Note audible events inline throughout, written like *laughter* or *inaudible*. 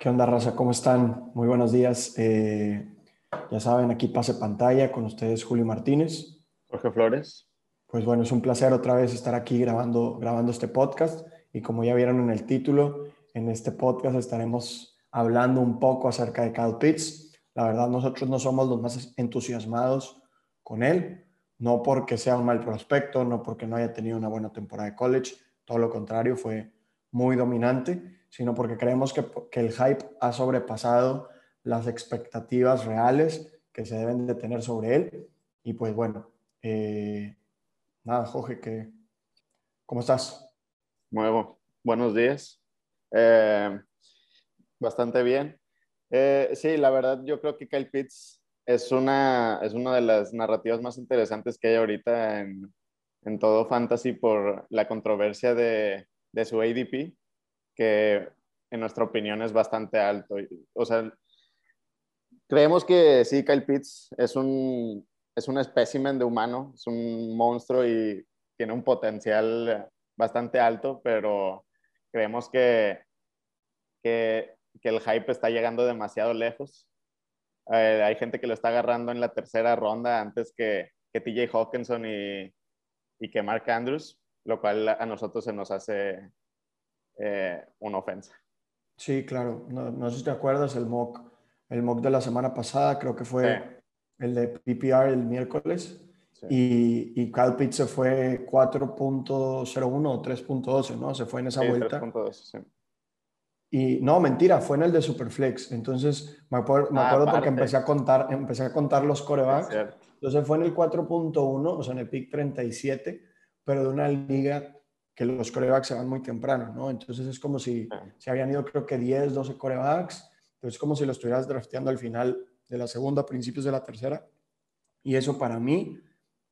¿Qué onda, raza? ¿Cómo están? Muy buenos días. Eh, ya saben, aquí pase pantalla con ustedes Julio Martínez. Jorge Flores. Pues bueno, es un placer otra vez estar aquí grabando, grabando este podcast y como ya vieron en el título, en este podcast estaremos hablando un poco acerca de Kyle Pitts. La verdad, nosotros no somos los más entusiasmados con él, no porque sea un mal prospecto, no porque no haya tenido una buena temporada de college, todo lo contrario, fue muy dominante sino porque creemos que, el hype ha sobrepasado las expectativas reales que se deben de tener sobre él. Y pues bueno, eh, nada, Jorge, ¿cómo estás? Nuevo, buenos días. Eh, bastante bien. Eh, sí, la verdad yo creo que Kyle Pitts es una, es una de las narrativas más interesantes que hay ahorita en, en todo fantasy por la controversia de, de su ADP que en nuestra opinión es bastante alto. O sea, creemos que sí, Kyle Pitts es un, es un espécimen de humano, es un monstruo y tiene un potencial bastante alto, pero creemos que, que, el hype está llegando demasiado lejos. Eh, hay gente que lo está agarrando en la tercera ronda antes que, que TJ Hawkinson y, y que Mark Andrews, lo cual a nosotros se nos hace eh, una ofensa. Sí, claro. No, sé si te acuerdas el mock, el mock de la semana pasada, creo que fue el de PPR el miércoles. Y, y Kyle Pitts se fue 4.01 o 3.12, ¿no? Se fue en esa vuelta. 3.12, sí. Y no, mentira, fue en el de Superflex. Entonces, me acuerdo, me ah, acuerdo porque empecé a contar, empecé a contar los corebacks. Entonces fue en el 4.1, o sea, en el pick 37, pero de una liga que los corebacks se van muy temprano, ¿no? Entonces es como si se habían ido creo que 10, 12 corebacks, entonces es como si lo estuvieras drafteando al final de la segunda, principios de la tercera, y eso para mí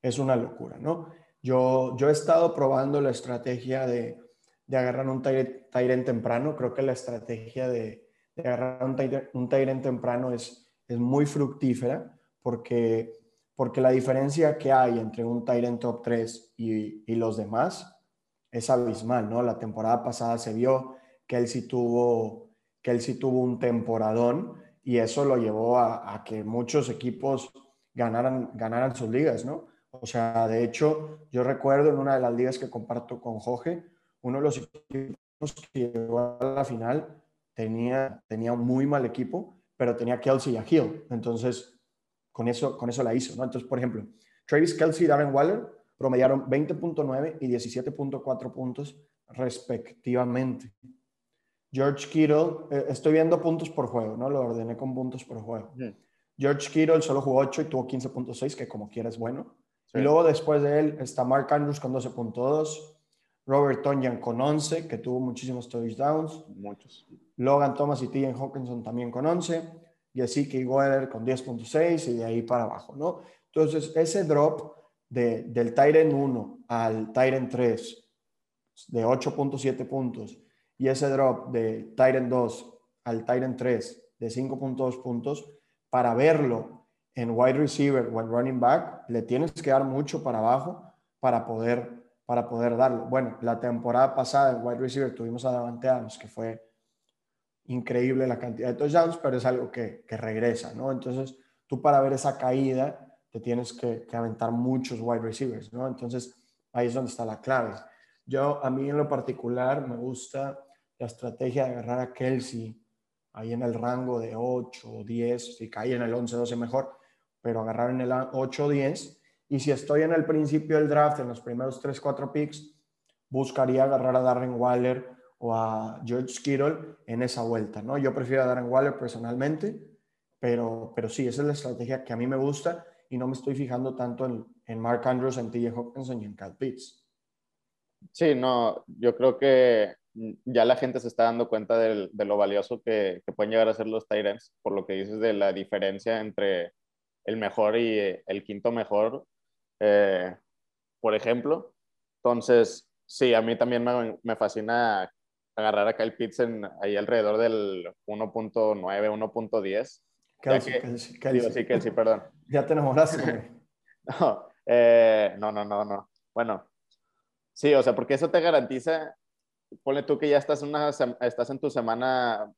es una locura, ¿no? Yo, yo he estado probando la estrategia de, de agarrar un Tyrant temprano, creo que la estrategia de, de agarrar un Tyrant, temprano es, es muy fructífera porque, porque la diferencia que hay entre un Tyrant top 3 y, y los demás es abismal, ¿no? La temporada pasada se vio que él sí tuvo, que él sí tuvo un temporadón y eso lo llevó a, que muchos equipos ganaran, ganaran sus ligas, ¿no? O sea, de hecho, yo recuerdo en una de las ligas que comparto con Jorge, uno de los equipos que llegó a la final tenía, tenía un muy mal equipo, pero tenía Kelsey y a Hill. Entonces, con eso, con eso la hizo, ¿no? Entonces, por ejemplo, Travis Kelsey y Darren Waller promediaron 20.9 y 17.4 puntos respectivamente. George Kittle, eh, estoy viendo puntos por juego, ¿no? Lo ordené con puntos por juego. George Kittle solo jugó 8 y tuvo 15.6, que como quiera es bueno. Y luego después de él está Mark Andrews con 12.2, Robert Tonyan con 11, que tuvo muchísimos touchdowns. Muchos. Logan Thomas y T.J. Hawkinson también con 11. Y así que Weather con 10.6 y de ahí para abajo, ¿no? Entonces, ese drop de, del Tyrant 1 al Tyrant 3 de 8.7 puntos y ese drop de Tyrant 2 al Tyrant 3 de 5.2 puntos, para verlo en wide receiver o en running back, le tienes que dar mucho para abajo para poder, para poder darlo. Bueno, la temporada pasada en wide receiver tuvimos a Davante Adams, que fue increíble la cantidad de touchdowns, pero es algo que, que regresa, ¿no? Entonces, tú para ver esa caída, te tienes que, aventar muchos wide receivers, ¿no? Entonces, ahí es donde está la clave. Yo, a mí en lo particular, me gusta la estrategia de agarrar a Kelsey ahí en el rango de 8 o 10, si cae en el 11, 12 mejor, pero agarrar en el 8 o 10. Y si estoy en el principio del draft, en los primeros 3, 4 picks, buscaría agarrar a Darren Waller o a George Kittle en esa vuelta, ¿no? Yo prefiero a Darren Waller personalmente, pero, pero sí, esa es la estrategia que a mí me gusta y no me estoy fijando tanto en, en Mark Andrews, en TJ Hawkinson y en Cal Pitts. Sí, no, yo creo que ya la gente se está dando cuenta de, de lo valioso que, que, pueden llegar a ser los Tyrants, por lo que dices de la diferencia entre el mejor y el quinto mejor, eh, por ejemplo. Entonces, sí, a mí también me, me fascina agarrar a Kyle Pitts en, ahí alrededor del 1.9, 1.10 Kelsey, Kelsey, Kelsey. Sí, Kelsey, perdón. *laughs* ya te enamoraste, *laughs* no, eh, no, no, no, no. Bueno, sí, o sea, porque eso te garantiza, ponle tú que ya estás, una, estás en tu semana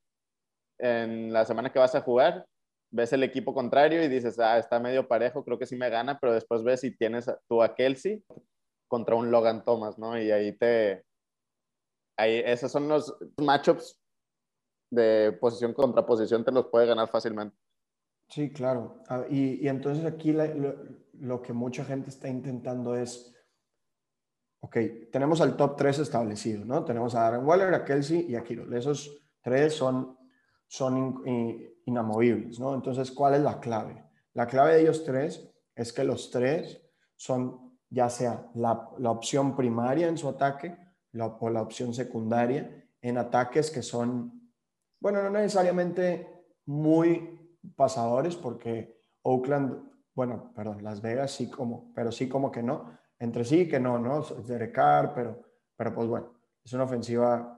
en la semana que vas a jugar, ves el equipo contrario y dices, ah, está medio parejo, creo que sí me gana, pero después ves si tienes tú a Kelsey contra un Logan Thomas, ¿no? Y ahí te... Ahí, esos son los matchups de posición contra posición, te los puede ganar fácilmente. Sí, claro. Ah, y, y entonces aquí lo, que mucha gente está intentando es, ok, tenemos al top 3 establecido, ¿no? Tenemos a Aaron Waller, a Kelsey y a Kiro. Esos tres son, son inamovibles, ¿no? Entonces, ¿cuál es la clave? La clave de ellos tres es que los tres son ya sea la, la opción primaria en su ataque o la opción secundaria en ataques que son, bueno, no necesariamente muy pasadores porque Oakland, bueno, perdón, Las Vegas sí como, pero sí como que no, entre sí que no, ¿no? Derek Carr, pero, pero pues bueno, es una ofensiva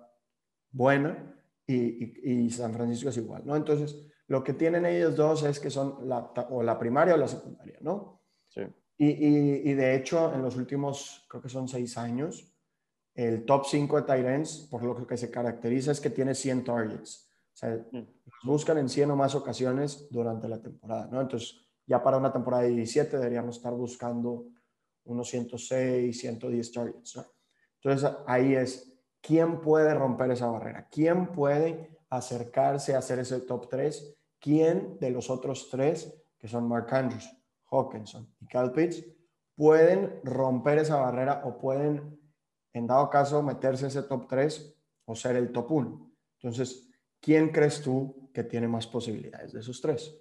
buena y, y, San Francisco es igual, ¿no? Entonces, lo que tienen ellos dos es que son la, o la primaria o la secundaria, ¿no? Sí. Y, y, de hecho, en los últimos, creo que son seis años, el top 5 de Tyrants, por lo que se caracteriza es que tiene 100 targets. O sea, mm. buscan en 100 o más ocasiones durante la temporada, ¿no? Entonces, ya para una temporada de 17 deberíamos estar buscando unos 106, 110 targets, ¿no? Entonces, ahí es, ¿quién puede romper esa barrera? ¿Quién puede acercarse a hacer ese top 3? ¿Quién de los otros tres, que son Mark Andrews, Hawkinson y Cal Pitts, pueden romper esa barrera o pueden, en dado caso, meterse ese top 3 o ser el top 1? Entonces, ¿quién crees tú que tiene más posibilidades de esos tres?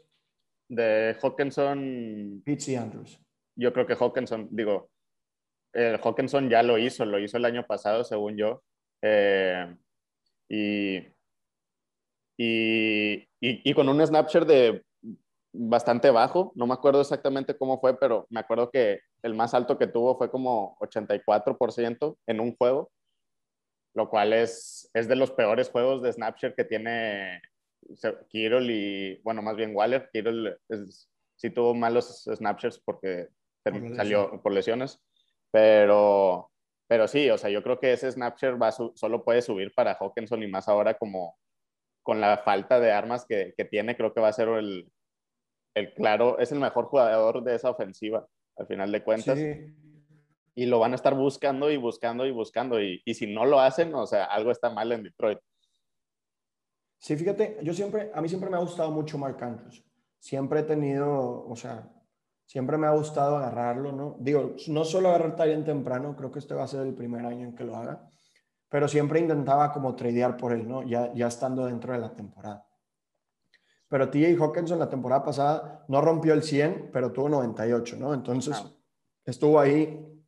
De Hawkinson. Pitts y Andrews. Yo creo que Hawkinson, digo, el Hawkinson ya lo hizo, lo hizo el año pasado, según yo. Eh, y, y, y, con un snapshot de bastante bajo, no me acuerdo exactamente cómo fue, pero me acuerdo que el más alto que tuvo fue como 84% en un juego lo cual es, es de los peores juegos de Snapchat que tiene Kirol y, bueno, más bien Waller. Kirol sí tuvo malos Snapchats porque salió por lesiones, pero, pero sí, o sea, yo creo que ese Snapchat va solo puede subir para Hawkinson y más ahora como con la falta de armas que, que tiene, creo que va a ser el, el claro, es el mejor jugador de esa ofensiva, al final de cuentas. Sí y lo van a estar buscando y buscando y buscando. Y, y, si no lo hacen, o sea, algo está mal en Detroit. Sí, fíjate, yo siempre, a mí siempre me ha gustado mucho Mark Andrews. Siempre he tenido, o sea, siempre me ha gustado agarrarlo, ¿no? Digo, no solo agarrar talento temprano, creo que este va a ser el primer año en que lo haga, pero siempre intentaba como tradear por él, ¿no? Ya, ya estando dentro de la temporada. Pero TJ Hawkinson la temporada pasada no rompió el 100, pero tuvo 98, ¿no? Entonces ah. estuvo ahí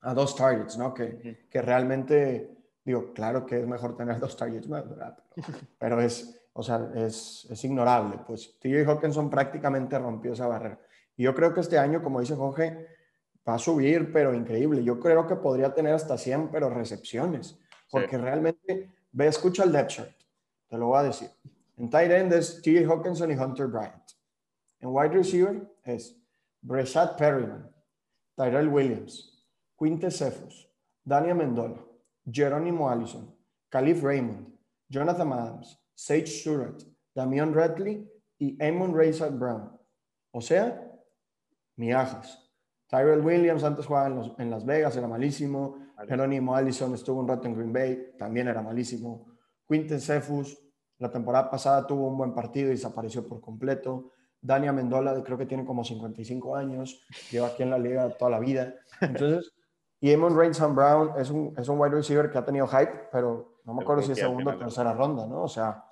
a dos targets, ¿no? Que, que realmente, digo, claro que es mejor tener dos targets más, ¿verdad? *laughs* Pero, es, o sea, es, es ignorable. Pues TJ Hawkinson prácticamente rompió esa barrera. Y yo creo que este año, como dice Jorge, va a subir, pero increíble. Yo creo que podría tener hasta 100, pero recepciones. Porque realmente, ve, escucha el depth chart. Te lo voy a decir. En tight end es TJ Hawkinson y Hunter Bryant. En wide receiver es Breshad Perryman, Tyrell Williams, Quinte Cephus, Daniel Mendola, Jerónimo Allison, Caliph Raymond, Jonathan Adams, Sage Surratt, Damian Redley y Amon Razor Brown. O sea, miajas. Tyrell Williams antes jugaba en, Las Vegas, era malísimo. Jerónimo Allison estuvo un rato en Green Bay, también era malísimo. Quinte Cephus, la temporada pasada tuvo un buen partido y desapareció por completo. Daniel Mendola, creo que tiene como 55 años, lleva aquí en la liga toda la vida. *laughs* Entonces, y Amon Rainson Brown es un, es un wide receiver que ha tenido hype, pero no me acuerdo si es segunda o tercera ronda, ¿no? O sea,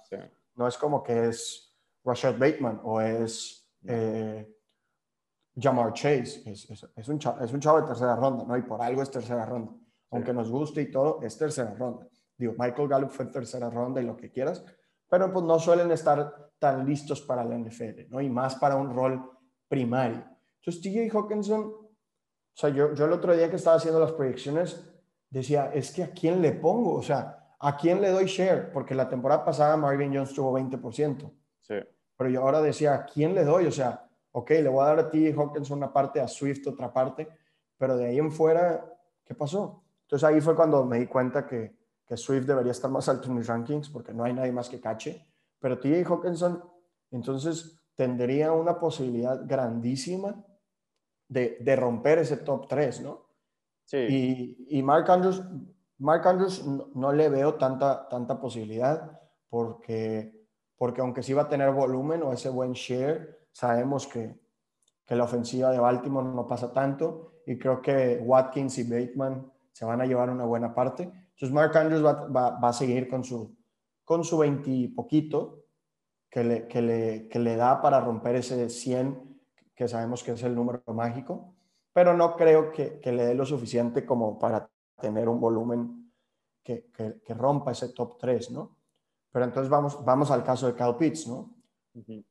no es como que es Rashad Bateman o es eh, Jamar Chase. Es, es, un chavo, es un chavo de tercera ronda, ¿no? Y por algo es tercera ronda. Aunque nos guste y todo, es tercera ronda. Digo, Michael Gallup fue tercera ronda y lo que quieras, pero pues no suelen estar tan listos para la NFL, ¿no? Y más para un rol primario. Entonces, TJ Hawkinson o sea, yo, yo el otro día que estaba haciendo las proyecciones decía, es que a quién le pongo, o sea, a quién le doy share, porque la temporada pasada Marvin Jones tuvo 20%. Sí. Pero yo ahora decía, ¿a quién le doy? O sea, ok, le voy a dar a ti Hawkins una parte, a Swift otra parte, pero de ahí en fuera, ¿qué pasó? Entonces ahí fue cuando me di cuenta que, que Swift debería estar más alto en mis rankings, porque no hay nadie más que cache, pero TJ Hawkinson entonces tendría una posibilidad grandísima de, romper ese top 3, ¿no? Sí. Y, Mark Andrews, Mark Andrews no, le veo tanta, tanta posibilidad porque, porque aunque sí va a tener volumen o ese buen share, sabemos que, que la ofensiva de Baltimore no pasa tanto y creo que Watkins y Bateman se van a llevar una buena parte. Entonces Mark Andrews va, va, a seguir con su, con su 20 poquito que le, que, le, que le da para romper ese 100 que sabemos que es el número mágico, pero no creo que, que le dé lo suficiente como para tener un volumen que, que, rompa ese top 3, ¿no? Pero entonces vamos, vamos al caso de Kyle Pitts, ¿no?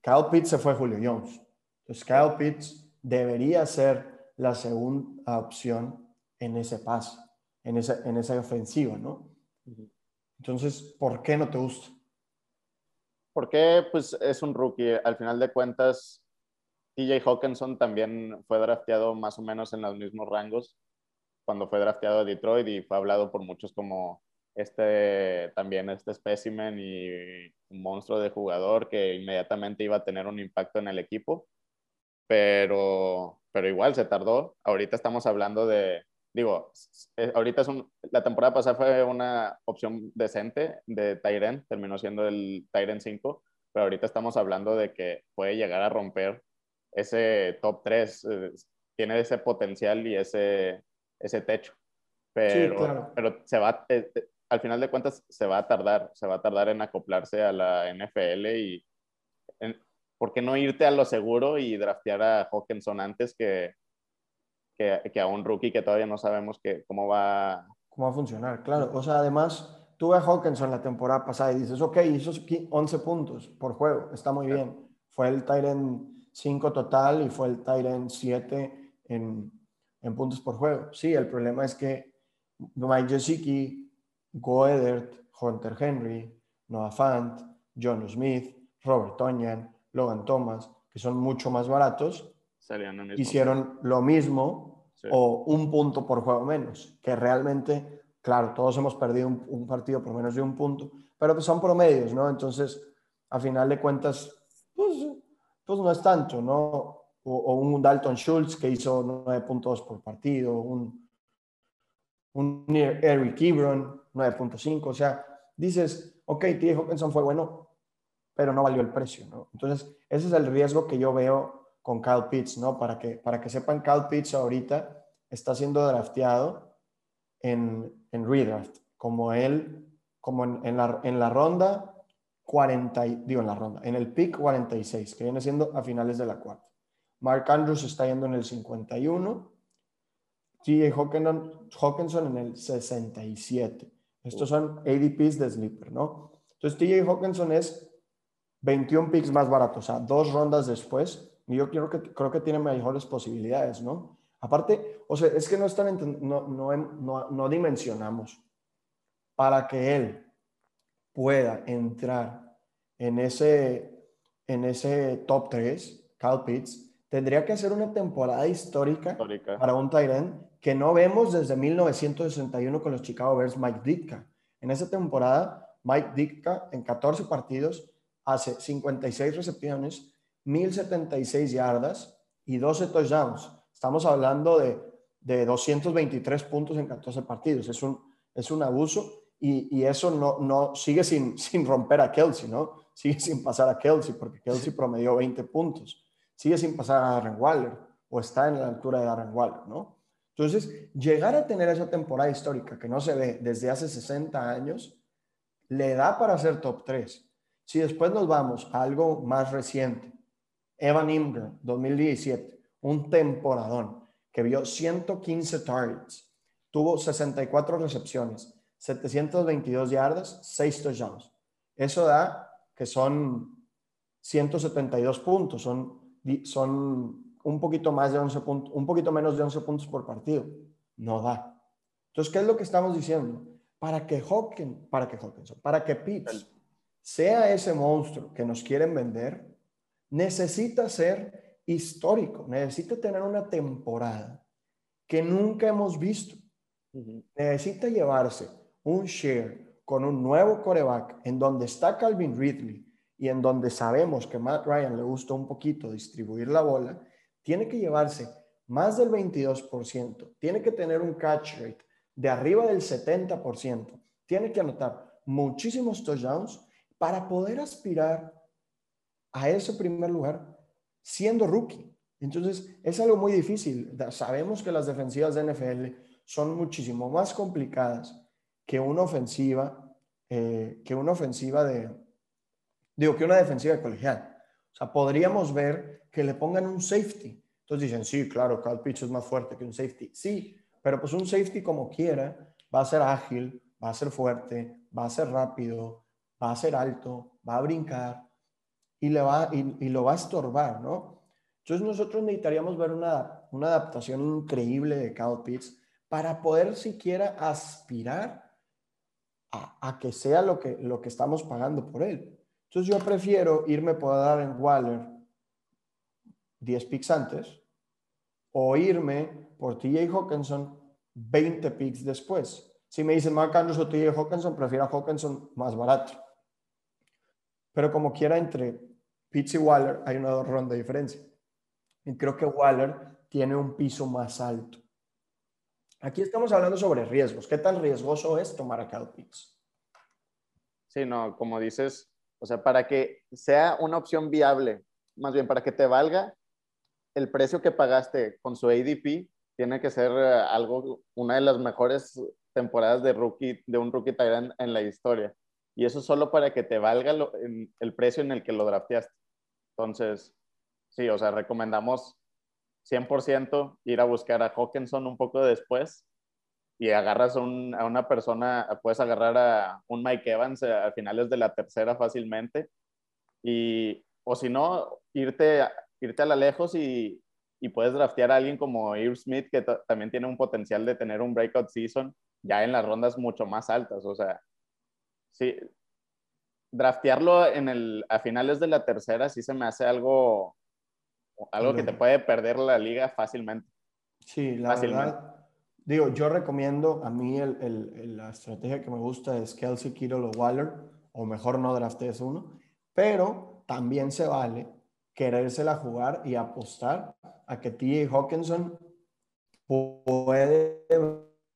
Kyle Pitts se fue Julio Jones. Entonces Kyle Pitts debería ser la segunda opción en ese pase, en esa, en esa ofensiva, ¿no? Entonces, ¿por qué no te gusta? Porque pues es un rookie. Al final de cuentas, TJ Hawkinson también fue drafteado más o menos en los mismos rangos cuando fue drafteado a Detroit y fue hablado por muchos como este también este espécimen y un monstruo de jugador que inmediatamente iba a tener un impacto en el equipo. Pero, pero igual se tardó. Ahorita estamos hablando de, digo, eh, ahorita es un, la temporada pasada fue una opción decente de Tyren, terminó siendo el Tyren 5, pero ahorita estamos hablando de que puede llegar a romper ese top 3, eh, tiene ese potencial y ese, ese techo. Pero, pero se va, eh, eh, al final de cuentas, se va a tardar, se va a tardar en acoplarse a la NFL y ¿por qué no irte a lo seguro y draftear a Hawkinson antes que, que, que a un rookie que todavía no sabemos que, cómo va cómo va a funcionar? Claro, o sea, además, tuve a Hawkinson la temporada pasada y dices, ok, hizo 11 puntos por juego, está muy bien. Fue el Tyrant 5 total y fue el Tyrant 7 en, en, puntos por juego. Sí, el problema es que Mike Gesicki, Goedert, Hunter Henry, Noah Fant, John Smith, Robert Tonyan, Logan Thomas, que son mucho más baratos, hicieron lo mismo o un punto por juego menos, que realmente, claro, todos hemos perdido un, partido por menos de un punto, pero pues son promedios, ¿no? Entonces, a final de cuentas, pues pues no es tanto, ¿no? O, un Dalton Schultz que hizo 9.2 por partido, un, un Eric Ebron 9.5, o sea, dices, ok, T. Hawkinson fue bueno, pero no valió el precio, ¿no? Entonces, ese es el riesgo que yo veo con Kyle Pitts, ¿no? Para que, para que sepan, Kyle Pitts ahorita está siendo drafteado en, en redraft, como él, como en, la, en la ronda 40, digo en la ronda, en el pick 46, que viene siendo a finales de la cuarta. Mark Andrews está yendo en el 51, T.A. Hawkinson en el 67. Estos son ADPs de Sleeper, ¿no? Entonces T.J. Hawkinson es 21 picks más barato, o sea, dos rondas después, y yo creo que, creo que tiene mejores posibilidades, ¿no? Aparte, o sea, es que no, están, no, no, no, no dimensionamos para que él pueda entrar en ese, en ese top 3, Kyle Pitts, tendría que hacer una temporada histórica, para un Tyrant que no vemos desde 1961 con los Chicago Bears Mike Ditka. En esa temporada, Mike Ditka en 14 partidos hace 56 recepciones, 1076 yardas y 12 touchdowns. Estamos hablando de, de 223 puntos en 14 partidos. Es un, es un abuso y, eso no, no sigue sin, sin, romper a Kelsey, ¿no? Sigue sin pasar a Kelsey, porque Kelsey promedió 20 puntos. Sigue sin pasar a Darren Waller, o está en la altura de Darren Waller, ¿no? Entonces, llegar a tener esa temporada histórica que no se ve desde hace 60 años, le da para ser top 3. Si después nos vamos a algo más reciente, Evan Ingram, 2017, un temporadón que vio 115 targets, tuvo 64 recepciones, 722 yardas, 6 touchdowns. Eso da que son 172 puntos, son, son un poquito más de 11 puntos, un poquito menos de 11 puntos por partido. No da. Entonces, ¿qué es lo que estamos diciendo? Para que Hawkins, para que Hawkins, para que Pitts sea ese monstruo que nos quieren vender, necesita ser histórico, necesita tener una temporada que nunca hemos visto. Necesita llevarse un share con un nuevo coreback en donde está Calvin Ridley y en donde sabemos que Matt Ryan le gusta un poquito distribuir la bola, tiene que llevarse más del 22%, tiene que tener un catch rate de arriba del 70%, tiene que anotar muchísimos touchdowns para poder aspirar a ese primer lugar siendo rookie. Entonces, es algo muy difícil. Sabemos que las defensivas de NFL son muchísimo más complicadas que una ofensiva, eh, que una ofensiva de, digo, que una defensiva de colegial. O sea, podríamos ver que le pongan un safety. Entonces dicen, sí, claro, Cal Pitch es más fuerte que un safety. Sí, pero pues un safety como quiera va a ser ágil, va a ser fuerte, va a ser rápido, va a ser alto, va a brincar y, le va, y, lo va a estorbar, ¿no? Entonces nosotros necesitaríamos ver una, una adaptación increíble de Cal Pitts para poder siquiera aspirar a, que sea lo que, lo que estamos pagando por él. Entonces yo prefiero irme por dar en Waller 10 picks antes o irme por TJ Hawkinson 20 picks después. Si me dicen Mark Andrews o TJ Hawkinson, prefiero a Hawkinson más barato. Pero como quiera, entre Pitts y Waller hay una ronda de diferencia. Y creo que Waller tiene un piso más alto. Aquí estamos hablando sobre riesgos. ¿Qué tan riesgoso es tomar a Pitts? Sí, no, como dices, o sea, para que sea una opción viable, más bien para que te valga, el precio que pagaste con su ADP tiene que ser eh, algo, una de las mejores temporadas de rookie, de un rookie Tyrant en la historia. Y eso solo para que te valga el precio en el que lo drafteaste. Entonces, sí, o sea, recomendamos 100% ir a buscar a Hawkinson un poco después y agarras a una persona, puedes agarrar a un Mike Evans a finales de la tercera fácilmente. Y, o si no, irte irte a la lejos y, y puedes draftear a alguien como Irv Smith, que también tiene un potencial de tener un breakout season ya en las rondas mucho más altas. O sea, sí, draftearlo en el, a finales de la tercera sí se me hace algo, algo que te puede perder la liga fácilmente. Sí, la verdad. Digo, yo recomiendo, a mí el, el, la estrategia que me gusta es Kelsey, Kittle o Waller, o mejor no draftees uno, pero también se vale querérsela jugar y apostar a que T.J. Hawkinson puede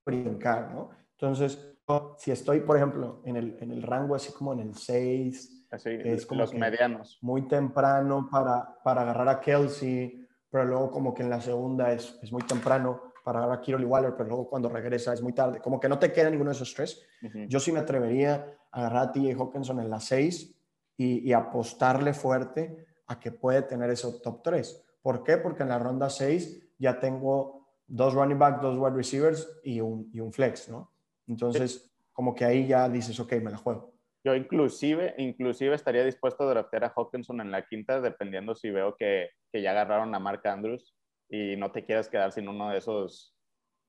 brincar, ¿no? Entonces, si estoy, por ejemplo, en el, en el rango así como en el 6, así, es como los medianos. Muy temprano para, para agarrar a Kelsey, pero luego como que en la segunda es, es muy temprano para agarrar a Kiro Waller, pero luego cuando regresa es muy tarde. Como que no te queda ninguno de esos tres. Yo sí me atrevería a agarrar a T.J. Hawkinson en la 6 y, y apostarle fuerte a que puede tener ese top 3. ¿Por qué? Porque en la ronda 6 ya tengo dos running back, dos wide receivers y un, y un flex, ¿no? Entonces, como que ahí ya dices, ok, me la juego. Yo inclusive, inclusive estaría dispuesto a draftear a Hawkinson en la quinta, dependiendo si veo que, que ya agarraron a Mark Andrews y no te quieras quedar sin uno de esos,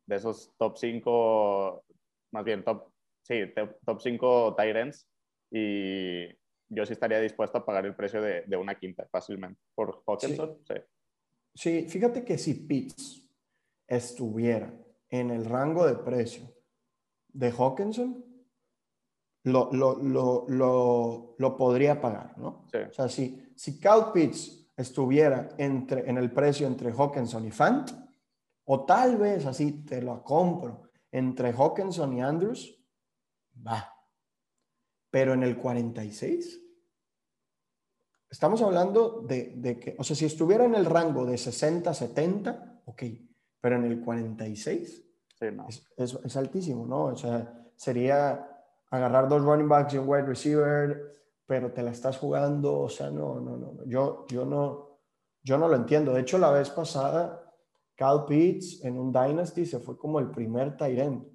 de esos top 5, más bien top, sí, top 5 tight y yo sí estaría dispuesto a pagar el precio de, de una quinta fácilmente. Por Hawkinson, sí. sí. fíjate que si Pitts estuviera en el rango de precio de Hawkinson, lo, lo, lo, lo, lo podría pagar, ¿no? Sí. O sea, si, si Cal Pitts estuviera entre, en el precio entre Hawkinson y Fant, o tal vez así te lo compro entre Hawkinson y Andrews, va, pero en el 46, estamos hablando de, que, o sea, si estuviera en el rango de 60, 70, ok, pero en el 46 es, altísimo, ¿no? O sea, sería agarrar dos running backs y un wide receiver, pero te la estás jugando, o sea, no, no, no, yo, yo no, yo no lo entiendo. De hecho, la vez pasada, Cal Pitts en un Dynasty se fue como el primer Tyrant.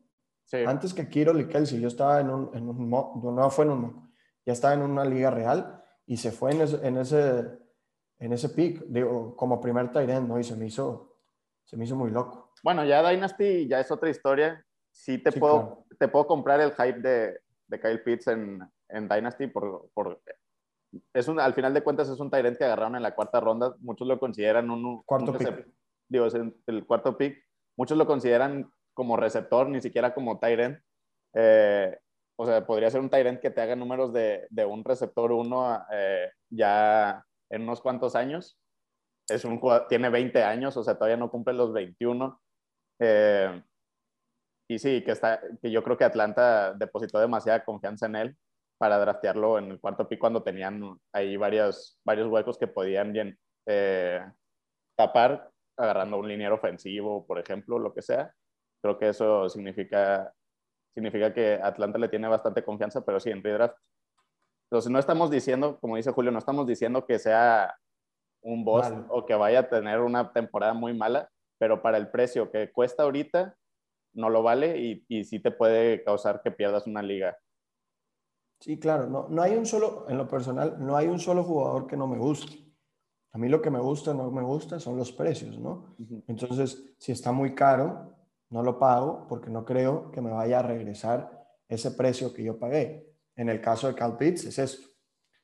Antes que Kiro y Kelsey, yo estaba en un, en un no fue en un ya estaba en una liga real y se fue en ese, en ese, en ese pick, digo, como primer Tyrant, ¿no? Y se me hizo, se me hizo muy loco. Bueno, ya Dynasty ya es otra historia. Sí te, puedo, te puedo comprar el hype de, de Kyle Pitts en, en Dynasty por, por es un, al final de cuentas es un Tyrant que agarraron en la cuarta ronda. Muchos lo consideran un... Cuarto pick. Digo, es el, cuarto pick. Muchos lo consideran como receptor, ni siquiera como end. Eh, o sea, podría ser un Tyrant que te haga números de, de un receptor uno eh, ya en unos cuantos años. Es un tiene 20 años, o sea, todavía no cumple los 21. Eh, y sí, que, está, que yo creo que Atlanta depositó demasiada confianza en él para draftearlo en el cuarto pick cuando tenían ahí varios, varios huecos que podían bien eh, tapar agarrando un liniero ofensivo, por ejemplo, lo que sea. Creo que eso significa, significa que Atlanta le tiene bastante confianza, pero sí, en redraft. Entonces, no estamos diciendo, como dice Julio, no estamos diciendo que sea un boss o que vaya a tener una temporada muy mala, pero para el precio que cuesta ahorita, no lo vale y, y sí te puede causar que pierdas una liga. Sí, claro, no, no hay un solo, en lo personal, no hay un solo jugador que no me guste. A mí lo que me gusta o no me gusta son los precios, ¿no? Entonces, si está muy caro, no lo pago porque no creo que me vaya a regresar ese precio que yo pagué. En el caso de Cal Pitts es esto.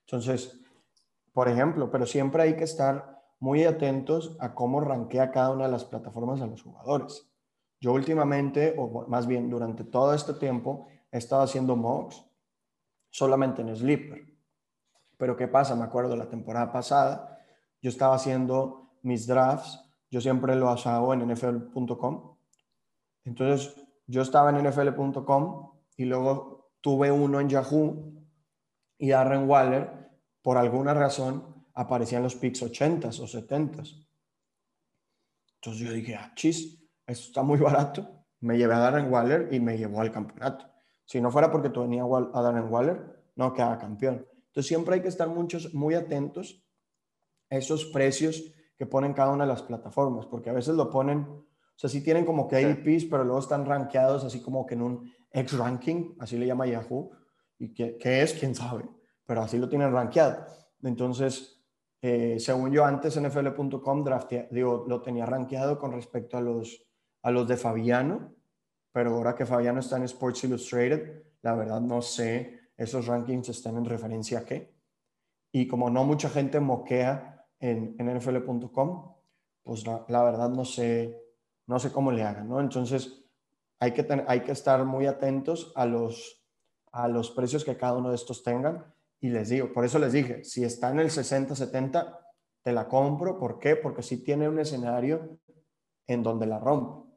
Entonces, por ejemplo, pero siempre hay que estar muy atentos a cómo rankea cada una de las plataformas a los jugadores. Yo últimamente, o más bien durante todo este tiempo, he estado haciendo mocks solamente en Sleeper. Pero ¿qué pasa? Me acuerdo la temporada pasada, yo estaba haciendo mis drafts, yo siempre lo hago en nfl.com. Entonces, yo estaba en nfl.com y luego tuve uno en Yahoo y Darren Waller, por alguna razón, aparecían los picks 80s o 70s. Entonces yo dije, ah, chis, esto está muy barato. Me llevé a Darren Waller y me llevó al campeonato. Si no fuera porque tenía a Darren Waller, no quedaba campeón. Entonces siempre hay que estar muchos, muy atentos a esos precios que ponen cada una de las plataformas, porque a veces lo ponen, o sea, sí tienen como que ADPs, pero luego están rankeados así como que en un X ranking, así le llama Yahoo, y que, es, quién sabe, pero así lo tienen rankeado. Entonces, eh, según yo antes NFL.com digo, lo tenía rankeado con respecto a los a los de Fabiano, pero ahora que Fabiano está en Sports Illustrated, la verdad no sé esos rankings están en referencia a qué. Y como no mucha gente moquea en, en nfl.com, pues la, verdad no sé, no sé cómo le hagan, ¿no? Entonces hay que, hay que estar muy atentos a los, a los precios que cada uno de estos tengan. Y les digo, por eso les dije, si está en el 60, 70, te la compro. ¿Por qué? Porque si tiene un escenario en donde la rompe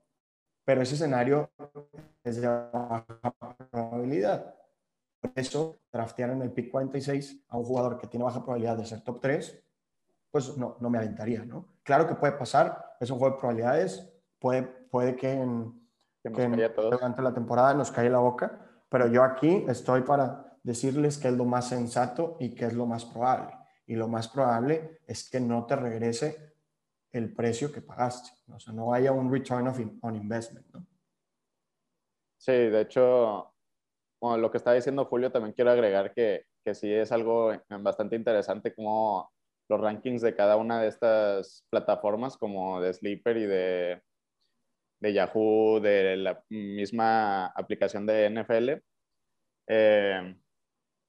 pero ese escenario es de baja probabilidad. Por eso, draftear en el pick 46 a un jugador que tiene baja probabilidad de ser top 3, pues no, no me aventaría, ¿no? Claro que puede pasar, es un juego de probabilidades, puede, puede que, en, durante la temporada nos caiga la boca, pero yo aquí estoy para decirles qué es lo más sensato y qué es lo más probable. Y lo más probable es que no te regrese el precio que pagaste. O sea, no haya un return of on investment, ¿no? Sí, de hecho, lo que está diciendo Julio, también quiero agregar que, que sí es algo bastante interesante como los rankings de cada una de estas plataformas, como de Sleeper y de, de Yahoo, de la misma aplicación de NFL. Eh,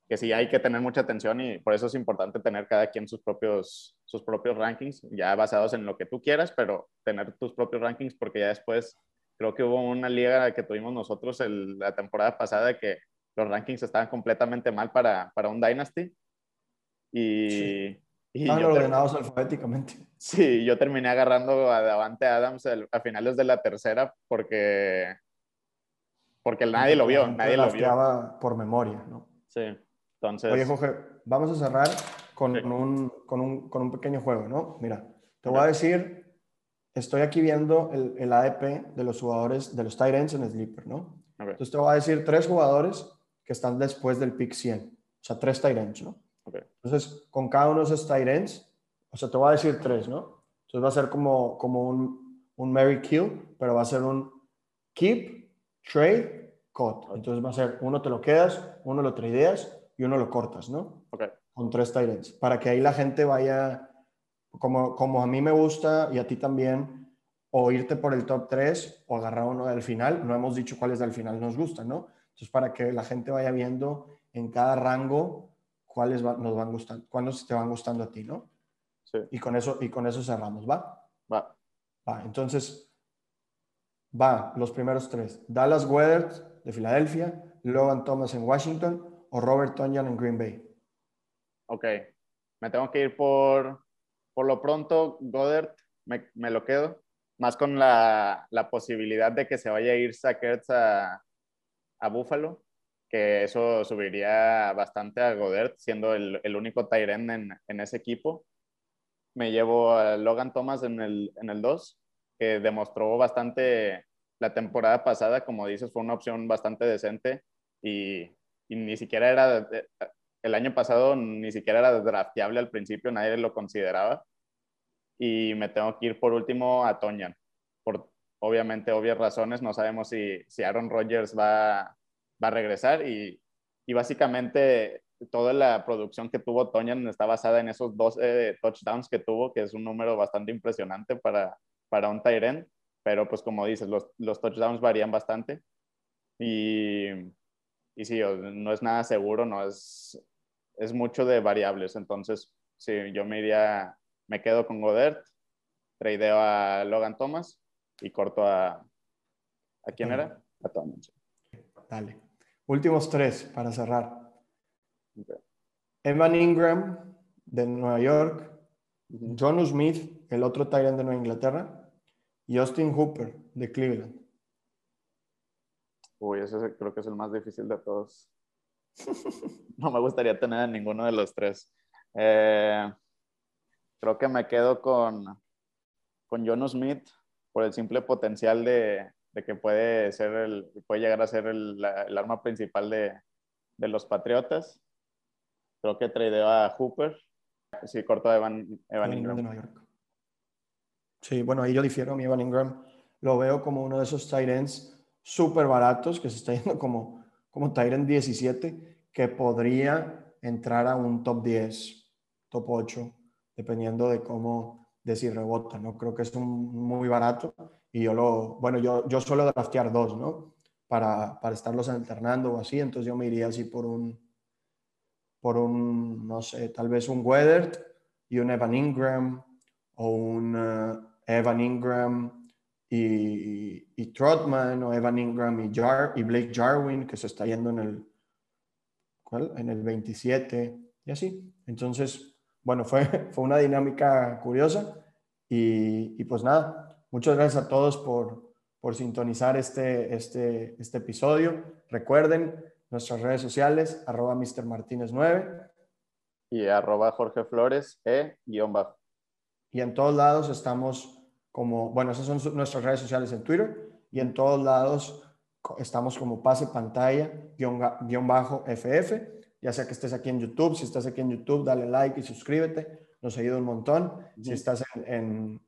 que sí hay que tener mucha atención y por eso es importante tener cada quien sus propios, sus propios rankings, ya basados en lo que tú quieras, pero tener tus propios rankings porque ya después creo que hubo una liga que tuvimos nosotros el, la temporada pasada que los rankings estaban completamente mal para, para un Dynasty. Y, Estaban ordenados alfabéticamente. Sí, yo terminé agarrando a Davante Adams a finales de la tercera porque, porque nadie lo vio, nadie lo vio. por memoria, ¿no? Sí. Oye, Jorge, vamos a cerrar con, un, con, un, con, un, pequeño juego, ¿no? Mira, te voy a decir, estoy aquí viendo el, el ADP de los jugadores, de los tight ends en Sleeper, ¿no? Entonces te voy a decir tres jugadores que están después del pick 100, o sea, tres tight ends, ¿no? Entonces, con cada uno de esos tight ends, o sea, te voy a decir tres, ¿no? Entonces va a ser como, como un, un Mary Kill, pero va a ser un keep, trade, cut. Entonces va a ser uno te lo quedas, uno lo tradeas y uno lo cortas, ¿no? Okay. Con tres tight Para que ahí la gente vaya, como, como a mí me gusta y a ti también, o irte por el top 3 o agarrar uno del final. No hemos dicho cuáles del final nos gustan, ¿no? Entonces, para que la gente vaya viendo en cada rango cuáles nos van gustando, cuáles te van gustando a ti, ¿no? Sí. Y con eso, y con eso cerramos, ¿va? Va. Va, entonces, va, los primeros tres. Dallas Weather de Filadelfia, Logan Thomas en Washington o Robert Tonyan en Green Bay. Ok, me tengo que ir por, por lo pronto, Goddard, me, me lo quedo, más con la, la, posibilidad de que se vaya a ir Sackers a, a Buffalo, que eso subiría bastante a Goddard, siendo el, el único Tyren en, en ese equipo. Me llevo a Logan Thomas en el, en el 2, que demostró bastante la temporada pasada, como dices, fue una opción bastante decente y, y ni siquiera era el año pasado ni siquiera era drafteable al principio, nadie lo consideraba. Y me tengo que ir por último a Toñan, por obviamente obvias razones. No sabemos si, si Aaron Rodgers va, va a regresar y, y, básicamente toda la producción que tuvo Toñan está basada en esos dos touchdowns que tuvo, que es un número bastante impresionante para, para un Tyren. Pero pues como dices, los, los touchdowns varían bastante. Y, y sí, no es nada seguro, no es es mucho de variables. Entonces, sí, yo me iría, me quedo con Godert, tradeo a Logan Thomas y corto a, ¿a quién era? A Thomas. Dale. Últimos tres para cerrar. Evan Ingram de Nueva York, John Smith, el otro Tyrant de Nueva Inglaterra, y Austin Hooper de Cleveland. Uy, ese creo que es el más difícil de todos. *laughs* no me gustaría tener a ninguno de los tres. Eh, creo que me quedo con, con John Smith por el simple potencial de, de, que puede, ser el, puede llegar a ser el, el arma principal de, de, los Patriotas. Creo que tradeo a Hooper. Sí, corto a Evan, Evan Ingram. Sí, bueno, ahí yo difiero. Mi Evan Ingram lo veo como uno de esos tight ends súper baratos que se está yendo como como Tyrant 17 que podría entrar a un top 10, top 8, dependiendo de cómo, de si rebota, ¿no? Creo que es un, muy barato y yo lo, bueno, yo, yo suelo draftear dos, ¿no? Para, para estarlos alternando o así, entonces yo me iría así por un, por un, no sé, tal vez un Weathered y un Evan Ingram o un eh, Evan Ingram y, y, Trotman o Evan Ingram y, Jar, y Blake Jarwin, que se está yendo en el, ¿cuál? En el 27 y así. Entonces, bueno, fue, *laughs* fue una dinámica curiosa y, y pues nada, muchas gracias a todos por, por sintonizar este, este, este episodio. Recuerden nuestras redes sociales, arroba Mr. Martínez 9. Y arroba Jorge Flores, e guion bajo. Y en todos lados estamos como, bueno, esas son nuestras redes sociales en Twitter y en todos lados estamos como pase pantalla guion, bajo FF, ya sea que estés aquí en YouTube, si estás aquí en YouTube, dale like y suscríbete, nos ayuda un montón. Si estás en,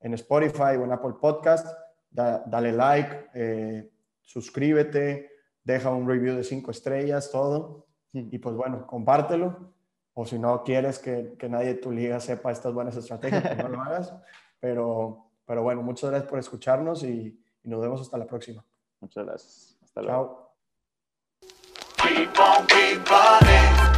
en, Spotify o en Apple Podcast, dale like, eh, suscríbete, deja un review de cinco estrellas, todo. Y pues bueno, compártelo. O si no quieres que, que nadie de tu liga sepa estas buenas estrategias, pues no lo hagas. *laughs* Pero, pero bueno, muchas gracias por escucharnos y, y nos vemos hasta la próxima. Muchas gracias. Hasta luego. Chao.